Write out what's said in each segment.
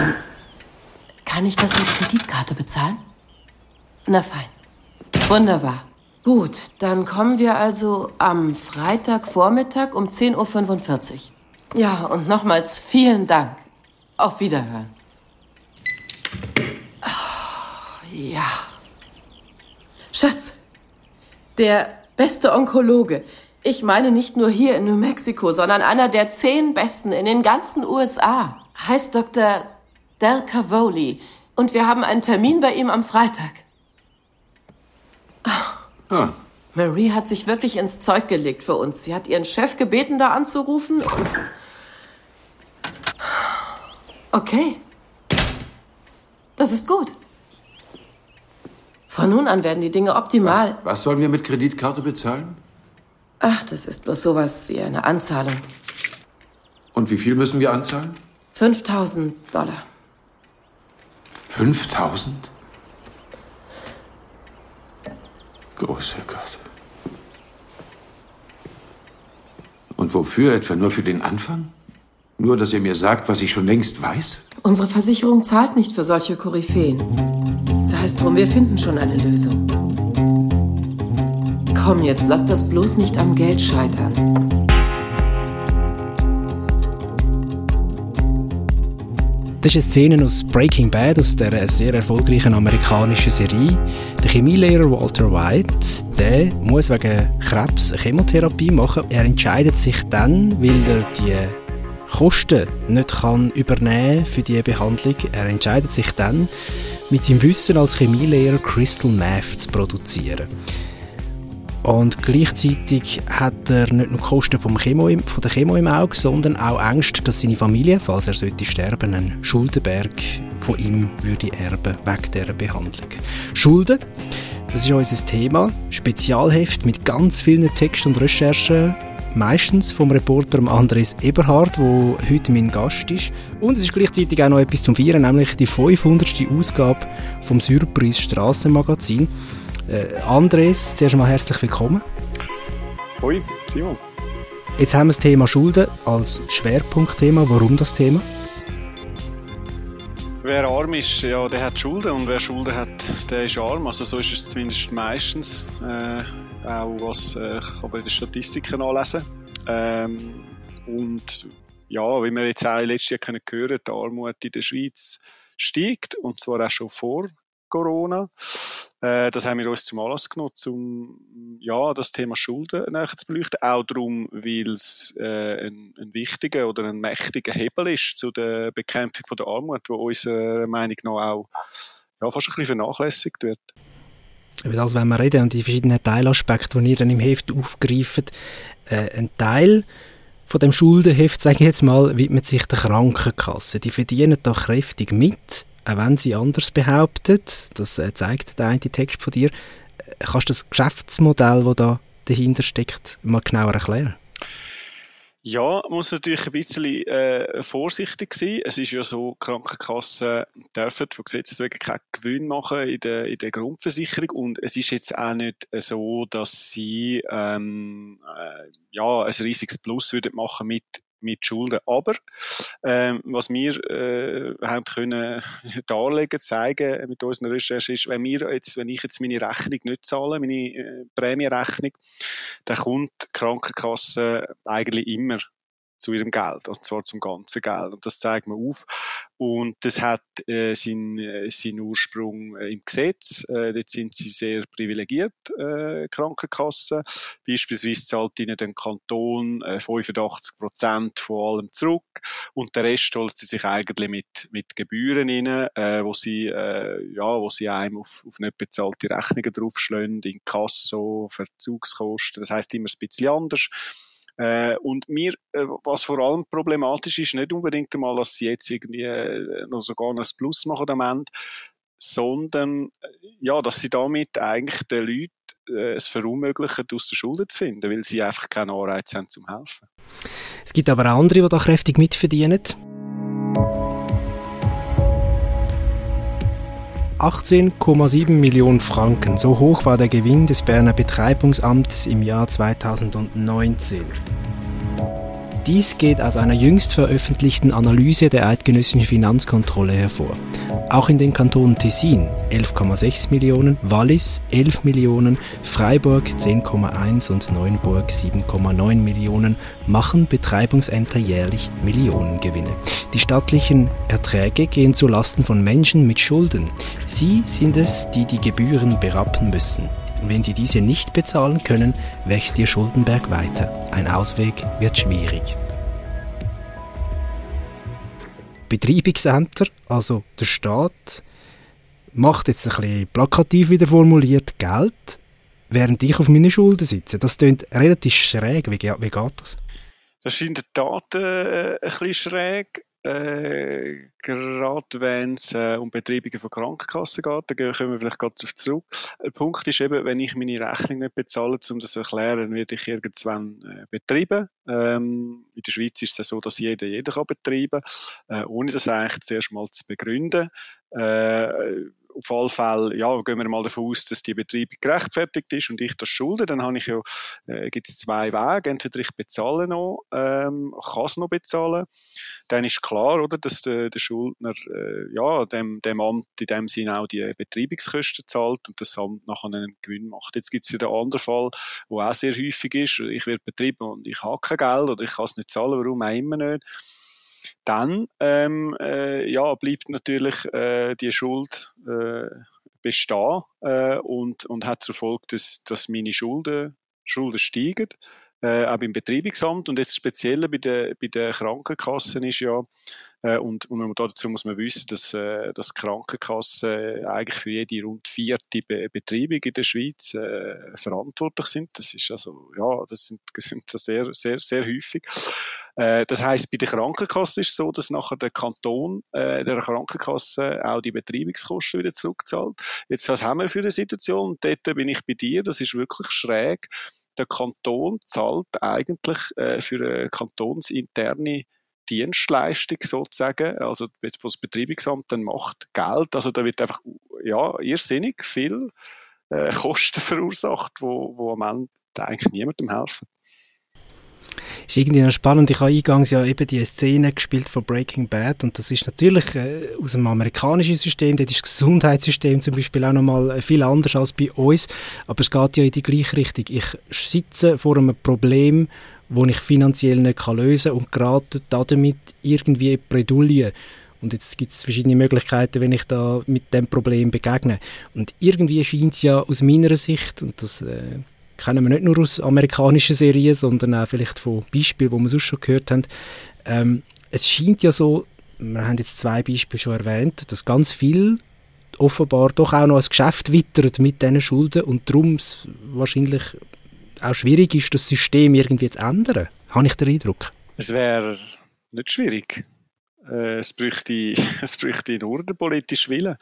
Ähm, kann ich das mit Kreditkarte bezahlen? Na fein. Wunderbar. Gut, dann kommen wir also am Freitagvormittag um 10.45 Uhr. Ja, und nochmals vielen Dank. Auf Wiederhören. Oh, ja. Schatz, der beste Onkologe. Ich meine nicht nur hier in New Mexico, sondern einer der zehn besten in den ganzen USA. Heißt Dr. Del Cavoli. Und wir haben einen Termin bei ihm am Freitag. Oh. Ah. Marie hat sich wirklich ins Zeug gelegt für uns. Sie hat ihren Chef gebeten, da anzurufen und... Okay. Das ist gut. Von nun an werden die Dinge optimal. Was, was sollen wir mit Kreditkarte bezahlen? Ach, das ist bloß sowas wie eine Anzahlung. Und wie viel müssen wir anzahlen? 5000 Dollar. 5000? Großer Gott. Und wofür? Etwa nur für den Anfang? Nur, dass er mir sagt, was ich schon längst weiß? Unsere Versicherung zahlt nicht für solche Koryphäen. Das heißt drum, wir finden schon eine Lösung. Komm jetzt, lass das bloß nicht am Geld scheitern. Das ist eine Szene aus Breaking Bad, aus der sehr erfolgreichen amerikanischen Serie. Der Chemielehrer Walter White, der muss wegen Krebs eine Chemotherapie machen. Er entscheidet sich dann, weil er die Kosten nicht kann übernehmen für die Behandlung. Er entscheidet sich dann, mit seinem Wissen als Chemielehrer Crystal Meth zu produzieren. Und gleichzeitig hat er nicht nur Kosten vom Chemo von der Chemo im Auge, sondern auch Angst, dass seine Familie, falls er sollte sterben, einen Schuldenberg von ihm würde erben wegen dieser Behandlung. Schulden, das ist unser Thema. Spezialheft mit ganz vielen Texten und Recherchen. Meistens vom Reporter Andres Eberhard, der heute mein Gast ist. Und es ist gleichzeitig auch noch etwas zum Feiern, nämlich die 500. Ausgabe vom Surprise Strassenmagazin. Äh, Andres, zuerst mal herzlich willkommen. Hoi, Simon. Jetzt haben wir das Thema Schulden als Schwerpunktthema. Warum das Thema? Wer arm ist, ja, der hat Schulden und wer Schulden hat, der ist arm. Also so ist es zumindest meistens, äh, auch was äh, ich kann bei den Statistiken nachlesen. Ähm, und ja, wie wir jetzt auch letztes Jahr können hören, die Armut in der Schweiz steigt und zwar auch schon vor Corona. Äh, das haben wir uns zum Anlass genommen, um ja, das Thema Schulden näher zu beleuchten. Auch darum, weil es äh, ein, ein, wichtiger oder ein mächtiger Hebel ist zu der Bekämpfung von der Armut, wo unserer Meinung nach auch ja, fast ein bisschen vernachlässigt wird. Über das wenn wir reden und die verschiedenen Teilaspekte, die ihr dann im Heft aufgreift. Äh, ein Teil von dem Schuldenheft, sage ich jetzt mal, widmet sich der Krankenkasse. Die verdienen da kräftig mit auch wenn sie anders behauptet, das äh, zeigt der eine Text von dir, äh, kannst du das Geschäftsmodell, das da dahinter steckt, mal genauer erklären? Ja, muss natürlich ein bisschen äh, vorsichtig sein. Es ist ja so, Krankenkassen dürfen von Gesetzes wegen keinen Gewinn machen in der, in der Grundversicherung und es ist jetzt auch nicht so, dass sie ähm, äh, ja, ein riesiges Plus würden machen mit mit Schulden. Aber ähm, was wir äh, haben können darlegen, zeigen mit unseren Recherchen ist, wenn, wir jetzt, wenn ich jetzt meine Rechnung nicht zahle, meine äh, Prämienrechnung, dann kommt die Krankenkasse eigentlich immer zu ihrem Geld, und zwar zum ganzen Geld. Und das zeigt man auf. Und das hat äh, seinen, äh, seinen Ursprung äh, im Gesetz. Äh, dort sind sie sehr privilegiert, äh, Krankenkassen. Beispielsweise zahlt ihnen der Kanton äh, 85 Prozent von allem zurück und der Rest holt sie sich eigentlich mit, mit Gebühren rein, äh, wo sie, äh, ja, wo sie einem auf, auf nicht bezahlte Rechnungen draufschlagen, in Kasso, Verzugskosten. Das heißt immer ein bisschen anders. Äh, und mir, äh, was vor allem problematisch ist, nicht unbedingt einmal, dass sie jetzt irgendwie äh, noch sogar ein Plus machen am Ende, sondern äh, ja, dass sie damit eigentlich den Leuten äh, es verunmöglichen, aus der Schulden zu finden, weil sie einfach keinen Anreiz haben zum Helfen. Es gibt aber auch andere, die da kräftig mitverdienen. 18,7 Millionen Franken. So hoch war der Gewinn des Berner Betreibungsamtes im Jahr 2019. Dies geht aus einer jüngst veröffentlichten Analyse der eidgenössischen Finanzkontrolle hervor. Auch in den Kantonen Tessin 11,6 Millionen, Wallis 11 Millionen, Freiburg 10,1 und Neuenburg 7,9 Millionen machen Betreibungsämter jährlich Millionengewinne. Die staatlichen Erträge gehen zu Lasten von Menschen mit Schulden. Sie sind es, die die Gebühren berappen müssen. Wenn sie diese nicht bezahlen können, wächst ihr Schuldenberg weiter. Ein Ausweg wird schwierig. Betreibungsämter, also der Staat, macht jetzt ein bisschen plakativ wieder formuliert Geld, während ich auf meine Schulden sitze. Das klingt relativ schräg. Wie, wie geht das? Das ist in der Tat äh, ein bisschen schräg. Äh, gerade wenn es äh, um Betreibungen von Krankenkassen geht, da kommen wir vielleicht gerade darauf zurück. Der Punkt ist eben, wenn ich meine Rechnung nicht bezahle, um das zu erklären, werde ich irgendwann äh, betreiben. Ähm, in der Schweiz ist es so, dass jeder jeden kann betreiben äh, ohne das eigentlich zuerst mal zu begründen. Äh, auf alle Fälle, ja, gehen wir mal davon aus, dass die Betreibung gerechtfertigt ist und ich das schulde, dann habe ich ja, äh, gibt es zwei Wege. Entweder ich bezahle noch, ähm, kann es noch bezahlen. Dann ist klar, oder, dass der, der Schuldner, äh, ja, dem, dem Amt in dem Sinne auch die Betreibungskosten zahlt und das Amt nachher einen Gewinn macht. Jetzt gibt es ja den anderen Fall, der auch sehr häufig ist. Ich werde betrieben und ich habe kein Geld oder ich kann es nicht zahlen, warum auch immer nicht dann ähm, äh, ja, bleibt natürlich äh, die Schuld äh, bestehen äh, und, und hat zur Folge, dass, dass meine Schulden, Schulden steigen, äh, auch beim Betreibungsamt. Und jetzt speziell bei den, bei den Krankenkassen ist ja, äh, und, und dazu muss man wissen, dass, äh, dass Krankenkassen eigentlich für jede rund vierte Be Betreibung in der Schweiz äh, verantwortlich sind. Das ist also, ja, das sind, das sind sehr, sehr, sehr häufig. Äh, das heißt, bei der Krankenkasse ist es so, dass nachher der Kanton äh, der Krankenkasse auch die Betreibungskosten wieder zurückzahlt. Jetzt was haben wir für eine Situation? Dort bin ich bei dir. Das ist wirklich schräg. Der Kanton zahlt eigentlich äh, für eine kantonsinterne Dienstleistung sozusagen, also was das Betreibungsamt dann macht, Geld, also da wird einfach, ja, irrsinnig viel äh, Kosten verursacht, wo, wo am Ende eigentlich niemandem helfen ist irgendwie noch spannend. Ich habe eingangs ja eben die Szene gespielt von Breaking Bad und das ist natürlich äh, aus dem amerikanischen System, dort ist das Gesundheitssystem zum Beispiel auch nochmal äh, viel anders als bei uns, aber es geht ja in die gleiche Richtung. Ich sitze vor einem Problem, das ich finanziell nicht lösen kann und gerate damit irgendwie in Bredouille. Und jetzt gibt es verschiedene Möglichkeiten, wenn ich da mit dem Problem begegne. Und irgendwie scheint es ja aus meiner Sicht, und das äh, kennen wir nicht nur aus amerikanischen Serien, sondern auch vielleicht von Beispielen, die wir sonst schon gehört haben. Ähm, es scheint ja so, wir haben jetzt zwei Beispiele schon erwähnt, dass ganz viel offenbar doch auch noch ein Geschäft wittert mit diesen Schulden und darum es wahrscheinlich auch schwierig ist, das System irgendwie zu ändern. Habe ich den Eindruck? Es wäre nicht schwierig. Äh, es bräuchte, es bräuchte nur den politischen Willen.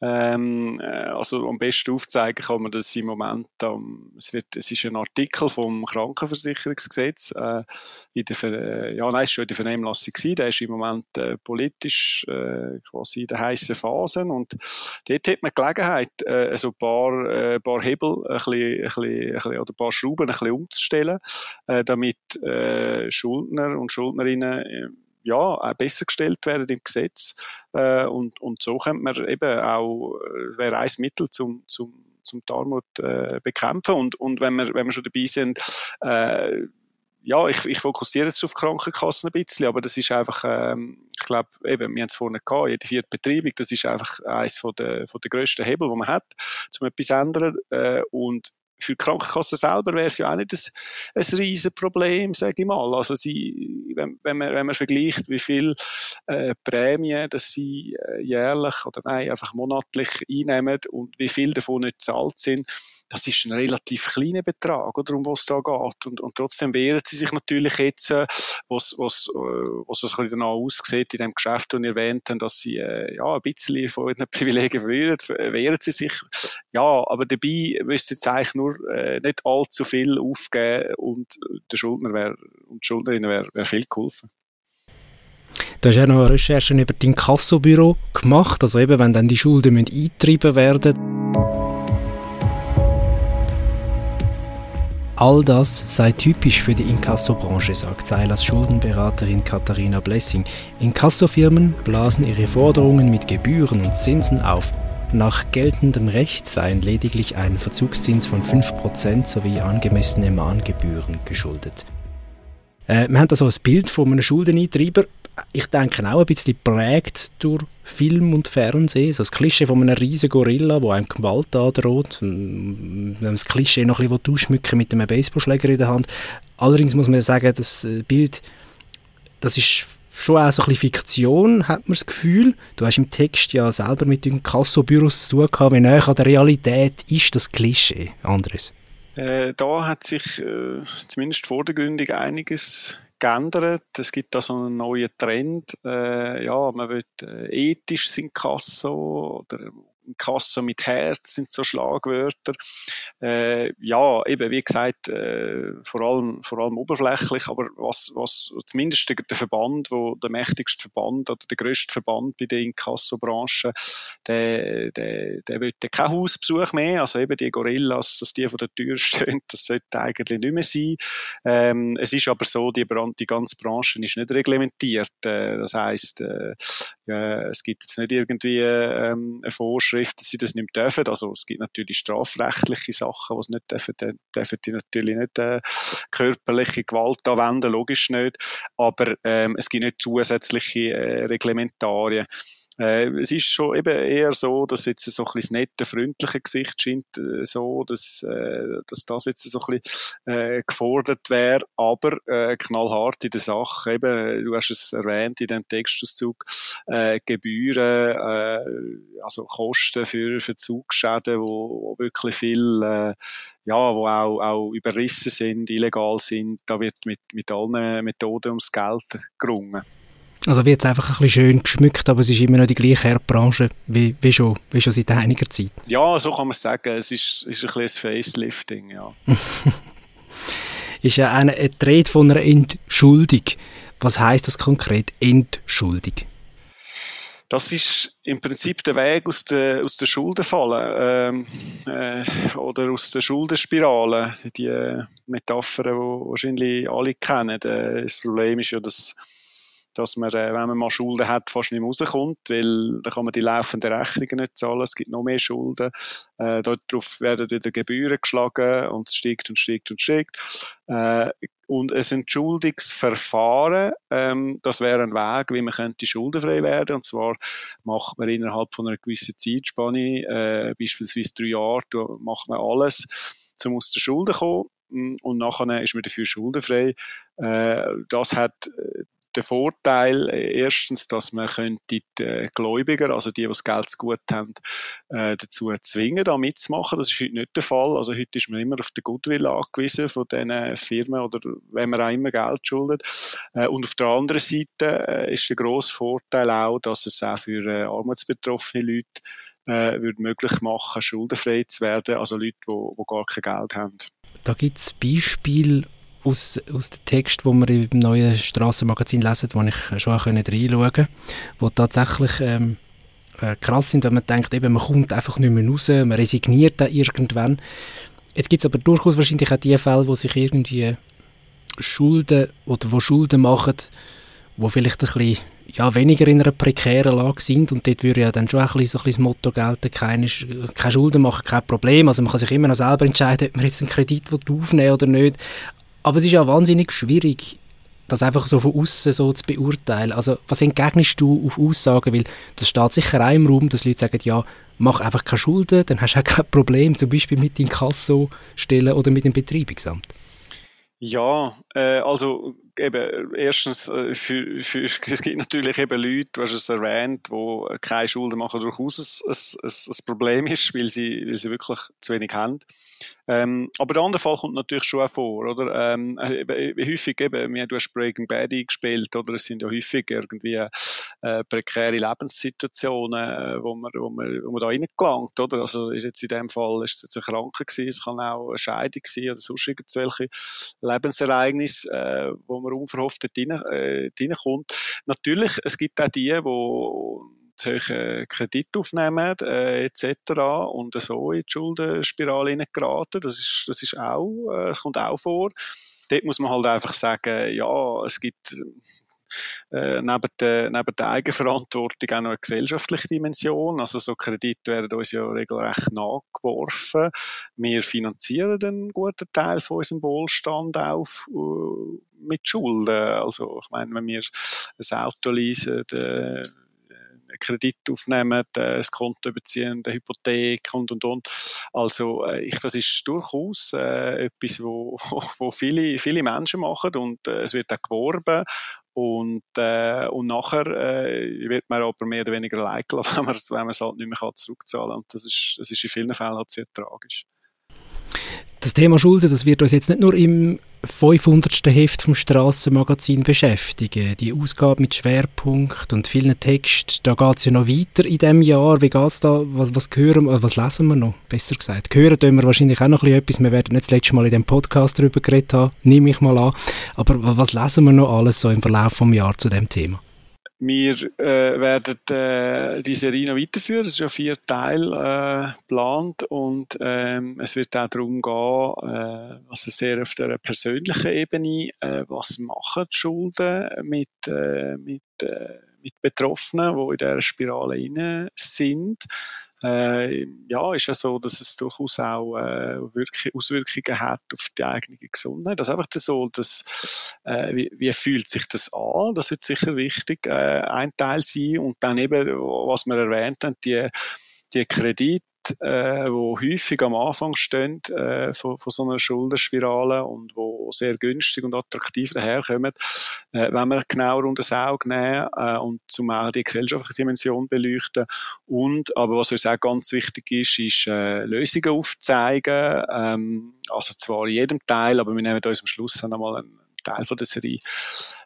Ähm, äh, also am besten aufzeigen kann man das im Moment, ähm, es, wird, es ist ein Artikel vom Krankenversicherungsgesetz, äh, in der, äh, ja nein, es schon in der Vernehmlassung gewesen, der ist im Moment äh, politisch äh, quasi in der heißen Phase und dort hat man Gelegenheit, äh, also ein paar, äh, paar Hebel ein bisschen, ein bisschen, ein bisschen, oder ein paar Schrauben ein bisschen umzustellen, äh, damit äh, Schuldner und Schuldnerinnen äh, ja, besser gestellt werden im Gesetz. Äh, und, und so könnte man eben auch, äh, wäre ein Mittel zum, zum, zum Armut äh, bekämpfen. Und, und wenn, wir, wenn wir schon dabei sind, äh, ja, ich, ich fokussiere jetzt auf Krankenkassen ein bisschen, aber das ist einfach, ähm, ich glaube, wir haben es vorhin gehabt, jede vierte Betreibung, das ist einfach eines von der, von der grössten Hebel, die man hat, um etwas zu ändern. Äh, und für die Krankenkasse selber wäre es ja auch nicht ein, ein riesen Problem, sage ich mal. Also sie, wenn, wenn, man, wenn man vergleicht, wie viel äh, Prämien dass sie äh, jährlich oder nein, einfach monatlich einnehmen und wie viel davon nicht zahlt sind, das ist ein relativ kleiner Betrag, oder, um was es da geht. Und, und trotzdem wehren sie sich natürlich jetzt, äh, was, was, äh, was es danach aussieht in dem Geschäft, das ihr erwähnt habt, dass sie äh, ja, ein bisschen von ihren Privilegien wehren, wehren sie sich. Ja, aber dabei müsste jetzt eigentlich nur äh, nicht allzu viel aufgeben und der Schuldner wär, und die Schuldnerin wäre wär viel geholfen. Du hast ja noch Recherchen über dein Kassobüro gemacht, also eben, wenn dann die Schulden eingetrieben werden All das sei typisch für die Inkassobranche, sagt Seilers Schuldenberaterin Katharina Blessing. Inkassofirmen blasen ihre Forderungen mit Gebühren und Zinsen auf. Nach geltendem Recht seien lediglich ein Verzugszins von 5% sowie angemessene Mahngebühren geschuldet. Äh, wir haben da so ein Bild von einem Schuldeneintreiber. Ich denke auch ein bisschen prägt durch Film und Fernsehen. So das Klischee von einem riesigen Gorilla, der einem Gewalt androht. Wenn man das Klischee noch ein bisschen ausschmücken mit einem Baseballschläger in der Hand. Allerdings muss man sagen, das äh, Bild, das ist schon auch so ein bisschen Fiktion, hat man das Gefühl. Du hast im Text ja selber mit den Kassobüros zu tun gehabt. Wie näher an der Realität ist das Klischee, Andres? Äh, da hat sich äh, zumindest vordergründig einiges geändert. Es gibt da so einen neuen Trend. Äh, ja, man will äh, ethisch sind Kasso oder Kasse mit Herz sind so Schlagwörter. Äh, ja, eben, wie gesagt, äh, vor, allem, vor allem oberflächlich, aber was, was zumindest der, Verband, wo der mächtigste Verband oder der grösste Verband bei der Inkassobranche, der, der, der will keinen Hausbesuch mehr, also eben die Gorillas, dass die vor der Tür stehen, das sollte eigentlich nicht mehr sein. Ähm, es ist aber so, die, die ganze Branche ist nicht reglementiert. Äh, das heisst, äh, es gibt jetzt nicht irgendwie ähm, eine Vorschrift, dass sie das nicht dürfen. Also es gibt natürlich strafrechtliche Sachen, die sie nicht dürfen. Dann dürfen die natürlich nicht äh, körperliche Gewalt anwenden, logisch nicht. Aber ähm, es gibt nicht zusätzliche äh, Reglementarien. Äh, es ist schon eben eher so, dass jetzt so ein bisschen das nette, freundliche Gesicht scheint äh, so, dass, äh, dass das jetzt so ein bisschen äh, gefordert wäre, aber äh, knallhart in der Sache. Eben, du hast es erwähnt in dem Textauszug, äh, Gebühren, also Kosten für, für Zugschäden, wo, wo wirklich viel äh, ja, wo auch, auch überrissen sind, illegal sind, da wird mit, mit allen Methoden ums Geld gerungen. Also wird es einfach ein bisschen schön geschmückt, aber es ist immer noch die gleiche Herdbranche wie, wie, schon, wie schon seit einiger Zeit. Ja, so kann man es sagen. Es ist, ist ein bisschen ein Facelifting, ja. ist ja eine, eine Rede von einer Entschuldung. Was heißt das konkret, Entschuldung? Das ist im Prinzip der Weg aus der, aus der Schuldenfalle ähm, äh, oder aus der Schuldenspirale. Die Metaphern, die wahrscheinlich alle kennen. Äh, das Problem ist ja, dass dass man, äh, wenn man mal Schulden hat, fast nicht mehr rauskommt, weil dann kann man die laufenden Rechnungen nicht zahlen, es gibt noch mehr Schulden. Äh, darauf werden wieder Gebühren geschlagen und es steigt und steigt und steigt. Äh, und ein Entschuldungsverfahren, ähm, das wäre ein Weg, wie man könnte schuldenfrei werden. Und zwar macht man innerhalb von einer gewissen Zeitspanne, äh, beispielsweise drei Jahre, macht man alles, um aus der Schulden kommen. Und nachher ist man dafür schuldenfrei. Äh, das hat äh, der Vorteil äh, erstens, dass man könnte die Gläubiger, also die, die das Geld zu gut haben, äh, dazu zwingen, da mitzumachen. Das ist heute nicht der Fall. Also heute ist man immer auf den Goodwill angewiesen von diesen Firmen oder wenn man auch immer Geld schuldet. Äh, und auf der anderen Seite ist der grosse Vorteil auch, dass es auch für armutsbetroffene Leute würde möglich machen, schuldenfrei zu werden, also Leute, die, die gar kein Geld haben. Da gibt es Beispiele aus, aus dem Text, wo wir im neuen Strassenmagazin lesen, wo ich schon reinschauen konnte, wo tatsächlich ähm, äh, krass sind, wenn man denkt, eben, man kommt einfach nicht mehr raus, man resigniert dann irgendwann. Jetzt gibt es aber durchaus wahrscheinlich auch die Fälle, wo sich irgendwie Schulden oder wo Schulden machen, wo vielleicht ein bisschen ja, weniger in einer prekären Lage sind und dort würde ja dann schon ein bisschen, so ein bisschen das Motto gelten, keine, keine Schulden machen, kein Problem. Also man kann sich immer noch selber entscheiden, ob man jetzt einen Kredit aufnehmen oder nicht. Aber es ist ja wahnsinnig schwierig, das einfach so von außen so zu beurteilen. Also was entgegnest du auf Aussagen? Weil das steht sicher auch im Raum, dass Leute sagen, ja, mach einfach keine Schulden, dann hast du auch kein Problem, zum Beispiel mit dem Kasso stellen oder mit dem Betreibungsamt. Ja, äh, also eben, erstens, äh, für, für, es gibt natürlich eben Leute, du hast es erwähnt, die keine Schulden machen, durchaus ein, ein, ein Problem ist, weil sie, weil sie wirklich zu wenig haben. Ähm, aber der andere Fall kommt natürlich schon auch vor, oder? Ähm, äh, häufig eben, du hast Breaking Bad eingespielt, oder? Es sind ja häufig irgendwie äh, prekäre Lebenssituationen, äh, wo man, wo man, wo man da reingelangt, oder? Also, ist jetzt in dem Fall, ist es jetzt eine Kranke gewesen, es kann auch eine Scheidung sein, oder sonst irgendwelche Lebensereignisse, äh, wo man unverhofft dort rein, äh, reinkommt. Natürlich, es gibt auch die, wo zu hohen Kredit aufnehmen äh, etc. und so in die Schuldenspirale geraten. Das ist, das ist auch, äh, das kommt auch vor. Dort muss man halt einfach sagen, ja, es gibt äh, neben, der, neben der Eigenverantwortung auch noch eine gesellschaftliche Dimension. Also so Kredite werden uns ja regelrecht nachgeworfen. Wir finanzieren einen guten Teil von unserem Wohlstand auf uh, mit Schulden. Also ich meine, wenn wir ein Auto leasen, äh, Kredit aufnehmen, äh, das Konto überziehen, eine Hypothek und und und. Also äh, ich, das ist durchaus äh, etwas, wo, wo viele, viele Menschen machen und äh, es wird auch geworben und, äh, und nachher äh, wird man aber mehr oder weniger allein wenn man es halt nicht mehr zurückzahlen kann. Und das ist, das ist in vielen Fällen halt sehr tragisch. Das Thema Schulden, das wird uns jetzt nicht nur im 500. Heft vom Strassenmagazin beschäftigen. Die Ausgabe mit Schwerpunkt und vielen Texten, da geht es ja noch weiter in diesem Jahr. Wie geht es da? Was, was, hören, was lesen wir noch? Besser gesagt. Hören tun wir wahrscheinlich auch noch etwas. Wir werden nicht das letzte Mal in dem Podcast darüber geredet haben, nehme ich mal an. Aber was lesen wir noch alles so im Verlauf des Jahres zu dem Thema? Wir äh, werden äh, die Serie noch weiterführen. Es ist ja vier Teile äh, geplant und ähm, es wird auch darum gehen, äh, also sehr auf der persönlichen Ebene, äh, was machen die Schulden mit, äh, mit, äh, mit Betroffenen, die in dieser Spirale rein sind äh, ja, ist ja so, dass es durchaus auch äh, wirklich Auswirkungen hat auf die eigene Gesundheit. Das ist einfach so, dass, äh, wie, wie fühlt sich das an? Das wird sicher wichtig äh, ein Teil sein. Und dann eben, was wir erwähnt haben, die, die Kredit äh, wo häufig am Anfang stehen äh, von, von so einer Schuldenspirale und wo sehr günstig und attraktiv daherkommen, äh, wenn wir genauer unter das Auge nehmen äh, und zum auch die gesellschaftliche Dimension beleuchten. Und aber was uns auch ganz wichtig ist, ist äh, Lösungen aufzeigen, ähm, also zwar in jedem Teil, aber wir nehmen uns am Schluss dann einmal einen Teil von der Serie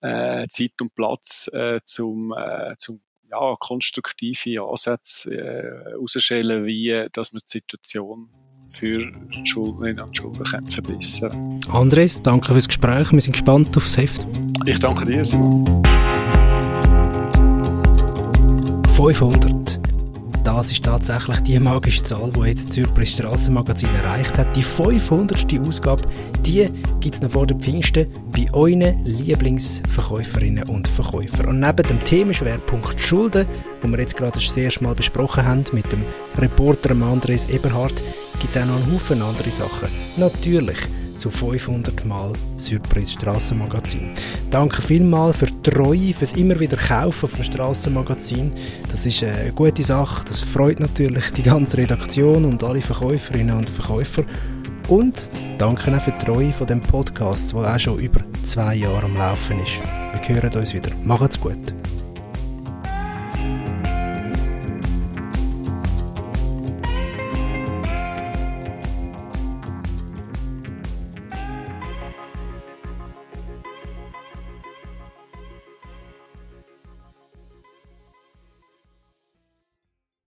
äh, Zeit und Platz äh, zum, äh, zum ja, konstruktive Ansätze äh, wie dass man die Situation für Schuldnerinnen und Schuldner verbessern Andres, danke fürs Gespräch. Wir sind gespannt auf das Heft. Ich danke dir, Simon. 500 das ist tatsächlich die magische Zahl, die jetzt Zürich Strassenmagazin erreicht hat. Die 500. Ausgabe, die gibt es noch vor der Pfingsten bei euren Lieblingsverkäuferinnen und Verkäufern. Und neben dem Themenschwerpunkt Schulden, wo wir jetzt gerade das erste Mal besprochen haben mit dem Reporter Andres Eberhardt, gibt es auch noch einen Haufen andere Sachen. Natürlich zu 500 Mal Surprise Strassenmagazin. Danke vielmals für die Treue, fürs immer wieder Kaufen vom Strassenmagazin. Das ist eine gute Sache. Das freut natürlich die ganze Redaktion und alle Verkäuferinnen und Verkäufer. Und danke auch für die Treue von dem Podcast, der auch schon über zwei Jahre am Laufen ist. Wir hören uns wieder. Macht's gut.